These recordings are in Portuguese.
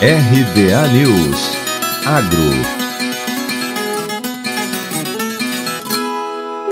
RBA News. Agro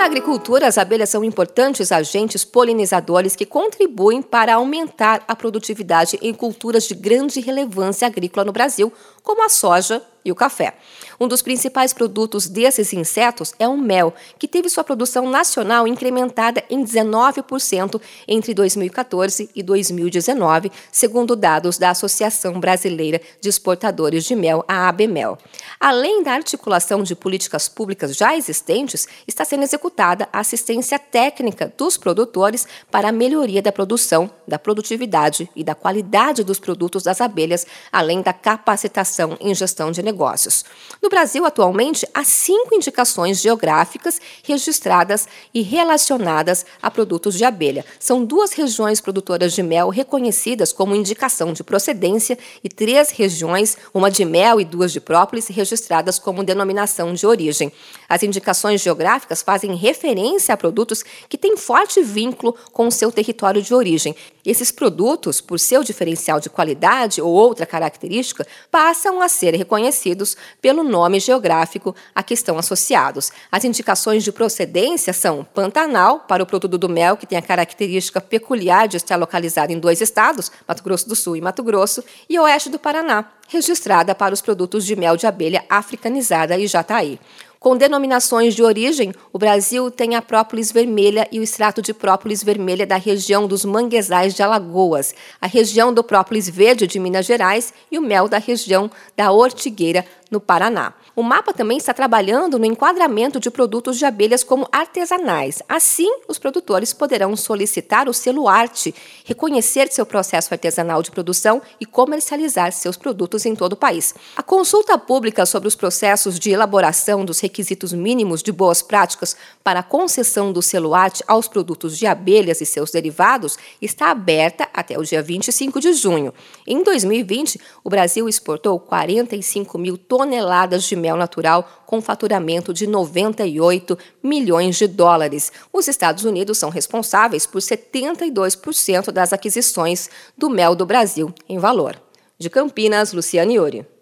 Na agricultura, as abelhas são importantes agentes polinizadores que contribuem para aumentar a produtividade em culturas de grande relevância agrícola no Brasil, como a soja e o café. Um dos principais produtos desses insetos é o mel, que teve sua produção nacional incrementada em 19% entre 2014 e 2019, segundo dados da Associação Brasileira de Exportadores de Mel, a ABMEL. Além da articulação de políticas públicas já existentes, está sendo executada a assistência técnica dos produtores para a melhoria da produção, da produtividade e da qualidade dos produtos das abelhas, além da capacitação em gestão de negócios. No Brasil, atualmente, há cinco indicações geográficas registradas e relacionadas a produtos de abelha. São duas regiões produtoras de mel reconhecidas como indicação de procedência e três regiões, uma de mel e duas de própolis, registradas como denominação de origem. As indicações geográficas fazem referência a produtos que têm forte vínculo com o seu território de origem. Esses produtos, por seu diferencial de qualidade ou outra característica, passam a ser reconhecidos pelo nome geográfico a que estão associados. As indicações de procedência são Pantanal, para o produto do mel, que tem a característica peculiar de estar localizado em dois estados, Mato Grosso do Sul e Mato Grosso, e Oeste do Paraná, registrada para os produtos de mel de abelha africanizada e jataí. Com denominações de origem, o Brasil tem a própolis vermelha e o extrato de própolis vermelha da região dos manguezais de Alagoas, a região do própolis verde de Minas Gerais e o mel da região da Ortigueira no Paraná. O mapa também está trabalhando no enquadramento de produtos de abelhas como artesanais. Assim, os produtores poderão solicitar o selo arte, reconhecer seu processo artesanal de produção e comercializar seus produtos em todo o país. A consulta pública sobre os processos de elaboração dos requisitos mínimos de boas práticas para a concessão do selo arte aos produtos de abelhas e seus derivados está aberta até o dia 25 de junho. Em 2020, o Brasil exportou 45 mil toneladas toneladas de mel natural com faturamento de 98 milhões de dólares. Os Estados Unidos são responsáveis por 72% das aquisições do mel do Brasil em valor. De Campinas, Luciane Iori.